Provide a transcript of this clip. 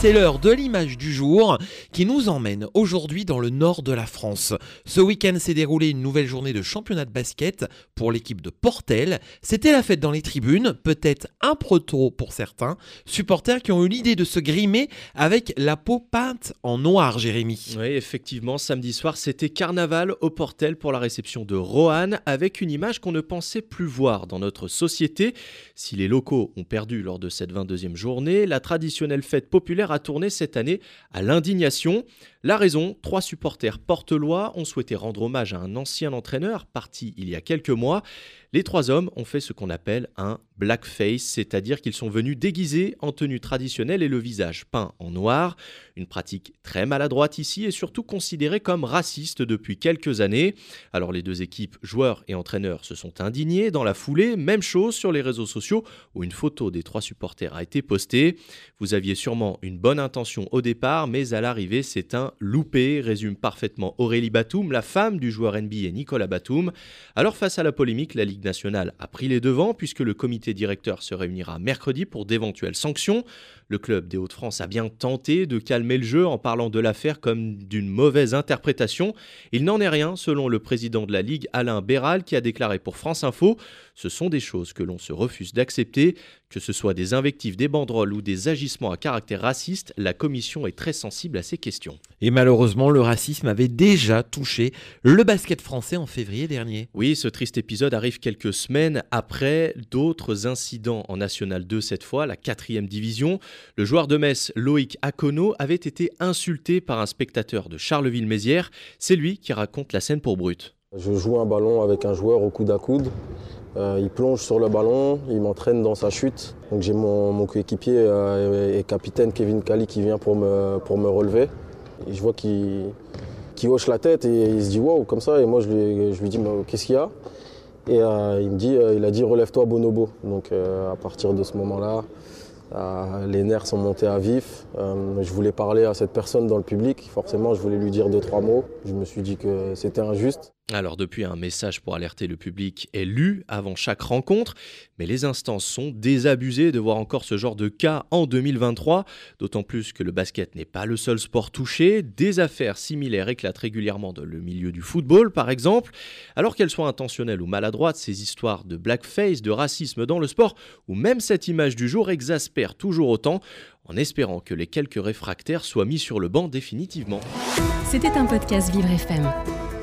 C'est l'heure de l'image du jour qui nous emmène aujourd'hui dans le nord de la France. Ce week-end s'est déroulé une nouvelle journée de championnat de basket pour l'équipe de Portel. C'était la fête dans les tribunes, peut-être un trop pour certains, supporters qui ont eu l'idée de se grimer avec la peau peinte en noir, Jérémy. Oui, effectivement, samedi soir, c'était carnaval au Portel pour la réception de Rohan avec une image qu'on ne pensait plus voir dans notre société. Si les locaux ont perdu lors de cette 22e journée, la traditionnelle fête populaire a tourné cette année à l'indignation. La raison, trois supporters portelois ont souhaité rendre hommage à un ancien entraîneur parti il y a quelques mois. Les trois hommes ont fait ce qu'on appelle un blackface, c'est-à-dire qu'ils sont venus déguisés en tenue traditionnelle et le visage peint en noir. Une pratique très maladroite ici et surtout considérée comme raciste depuis quelques années. Alors les deux équipes, joueurs et entraîneurs, se sont indignés dans la foulée. Même chose sur les réseaux sociaux où une photo des trois supporters a été postée. Vous aviez sûrement une bonne intention au départ, mais à l'arrivée, c'est un loupé, résume parfaitement Aurélie Batum, la femme du joueur NBA Nicolas Batum. Alors face à la polémique, la Ligue nationale a pris les devants puisque le comité directeur se réunira mercredi pour d'éventuelles sanctions. Le club des Hauts-de-France a bien tenté de calmer le jeu en parlant de l'affaire comme d'une mauvaise interprétation. Il n'en est rien selon le président de la Ligue Alain Béral qui a déclaré pour France Info Ce sont des choses que l'on se refuse d'accepter, que ce soit des invectives, des banderoles ou des agissements à caractère raciste, la commission est très sensible à ces questions. Et malheureusement, le racisme avait déjà touché le basket français en février dernier. Oui, ce triste épisode arrive quelques semaines après d'autres incidents en National 2 cette fois, la quatrième division. Le joueur de Metz, Loïc Akono, avait été insulté par un spectateur de Charleville-Mézières. C'est lui qui raconte la scène pour Brut. Je joue un ballon avec un joueur au coude à coude. Euh, il plonge sur le ballon, il m'entraîne dans sa chute. Donc j'ai mon, coéquipier euh, et capitaine Kevin Kali qui vient pour me, pour me relever. Je vois qu'il hoche la tête et il se dit wow comme ça. Et moi je lui, je lui dis qu'est-ce qu'il y a? Et euh, il me dit, il a dit relève-toi bonobo. Donc à partir de ce moment-là, les nerfs sont montés à vif. je voulais parler à cette personne dans le public. Forcément, je voulais lui dire deux, trois mots. Je me suis dit que c'était injuste. Alors depuis, un message pour alerter le public est lu avant chaque rencontre, mais les instances sont désabusées de voir encore ce genre de cas en 2023, d'autant plus que le basket n'est pas le seul sport touché, des affaires similaires éclatent régulièrement dans le milieu du football par exemple, alors qu'elles soient intentionnelles ou maladroites, ces histoires de blackface, de racisme dans le sport, ou même cette image du jour exaspèrent toujours autant, en espérant que les quelques réfractaires soient mis sur le banc définitivement. C'était un podcast Vivre FM.